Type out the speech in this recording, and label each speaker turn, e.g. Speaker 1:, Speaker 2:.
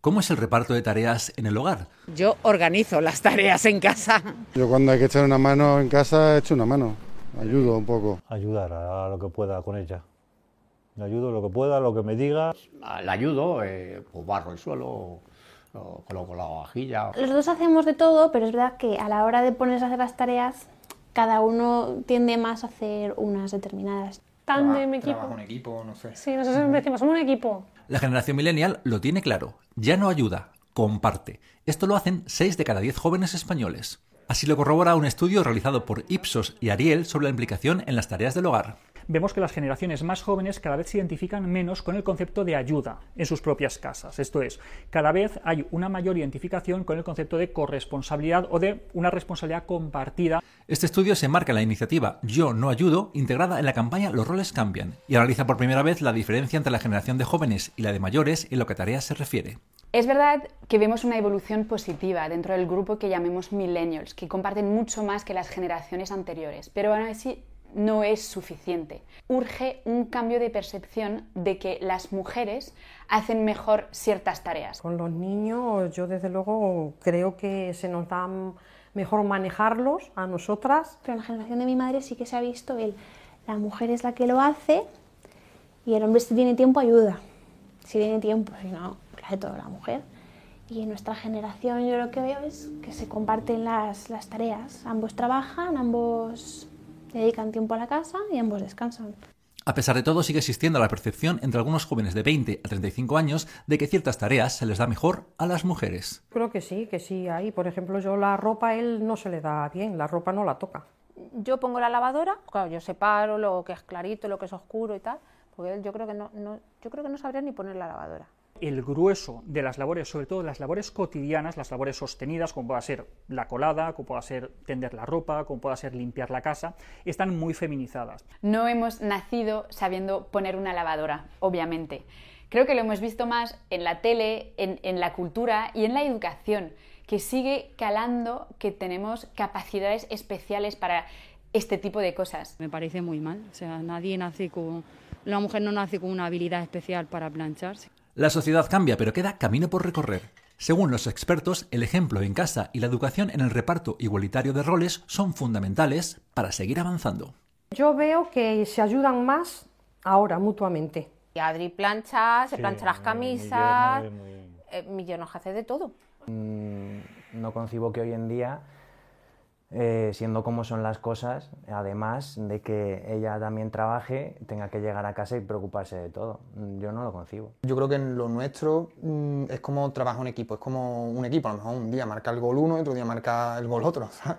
Speaker 1: ¿Cómo es el reparto de tareas en el hogar?
Speaker 2: Yo organizo las tareas en casa.
Speaker 3: Yo cuando hay que echar una mano en casa, echo una mano. Ayudo un poco.
Speaker 4: Ayudar a lo que pueda con ella. Le ayudo lo que pueda, lo que me diga.
Speaker 5: Le ayudo, eh, pues barro el suelo, o coloco la vajilla.
Speaker 6: Los dos hacemos de todo, pero es verdad que a la hora de ponerse a hacer las tareas, cada uno tiende más a hacer unas determinadas.
Speaker 7: Tándem, equipo.
Speaker 8: Trabajo en equipo, no sé.
Speaker 7: Sí, nosotros decimos, somos un equipo.
Speaker 1: La generación millennial lo tiene claro. Ya no ayuda, comparte. Esto lo hacen 6 de cada 10 jóvenes españoles. Así lo corrobora un estudio realizado por Ipsos y Ariel sobre la implicación en las tareas del hogar
Speaker 9: vemos que las generaciones más jóvenes cada vez se identifican menos con el concepto de ayuda en sus propias casas. Esto es, cada vez hay una mayor identificación con el concepto de corresponsabilidad o de una responsabilidad compartida.
Speaker 1: Este estudio se marca en la iniciativa Yo no ayudo, integrada en la campaña Los roles cambian, y analiza por primera vez la diferencia entre la generación de jóvenes y la de mayores en lo que a tareas se refiere.
Speaker 10: Es verdad que vemos una evolución positiva dentro del grupo que llamemos millennials, que comparten mucho más que las generaciones anteriores, pero aún así no es suficiente. Urge un cambio de percepción de que las mujeres hacen mejor ciertas tareas.
Speaker 11: Con los niños yo desde luego creo que se nos da mejor manejarlos a nosotras.
Speaker 6: Pero en la generación de mi madre sí que se ha visto el la mujer es la que lo hace y el hombre si tiene tiempo ayuda. Si tiene tiempo, si no, lo hace toda la mujer. Y en nuestra generación yo lo que veo es que se comparten las, las tareas. Ambos trabajan, ambos dedican tiempo a la casa y ambos descansan.
Speaker 1: A pesar de todo, sigue existiendo la percepción entre algunos jóvenes de 20 a 35 años de que ciertas tareas se les da mejor a las mujeres.
Speaker 11: Creo que sí, que sí hay. Por ejemplo, yo la ropa a él no se le da bien, la ropa no la toca.
Speaker 12: Yo pongo la lavadora, claro, yo separo lo que es clarito, lo que es oscuro y tal, porque él yo creo que no, no yo creo que no sabría ni poner la lavadora
Speaker 9: el grueso de las labores, sobre todo las labores cotidianas, las labores sostenidas, como pueda ser la colada, como pueda ser tender la ropa, como pueda ser limpiar la casa, están muy feminizadas.
Speaker 10: No hemos nacido sabiendo poner una lavadora, obviamente. Creo que lo hemos visto más en la tele, en, la cultura y en la educación, que sigue calando que tenemos capacidades especiales para este tipo de cosas.
Speaker 13: Me parece muy mal, o sea, nadie nace con... La mujer no nace con una habilidad especial para plancharse.
Speaker 1: La sociedad cambia, pero queda camino por recorrer. Según los expertos, el ejemplo en casa y la educación en el reparto igualitario de roles son fundamentales para seguir avanzando.
Speaker 11: Yo veo que se ayudan más ahora mutuamente.
Speaker 12: Adri plancha, se plancha las camisas, mi yerno, hace de todo.
Speaker 14: Mm, no concibo que hoy en día eh, siendo como son las cosas, además de que ella también trabaje, tenga que llegar a casa y preocuparse de todo. Yo no lo concibo.
Speaker 8: Yo creo que en lo nuestro mm, es como trabajar en equipo, es como un equipo, a lo mejor un día marca el gol uno otro día marca el gol otro. Sí.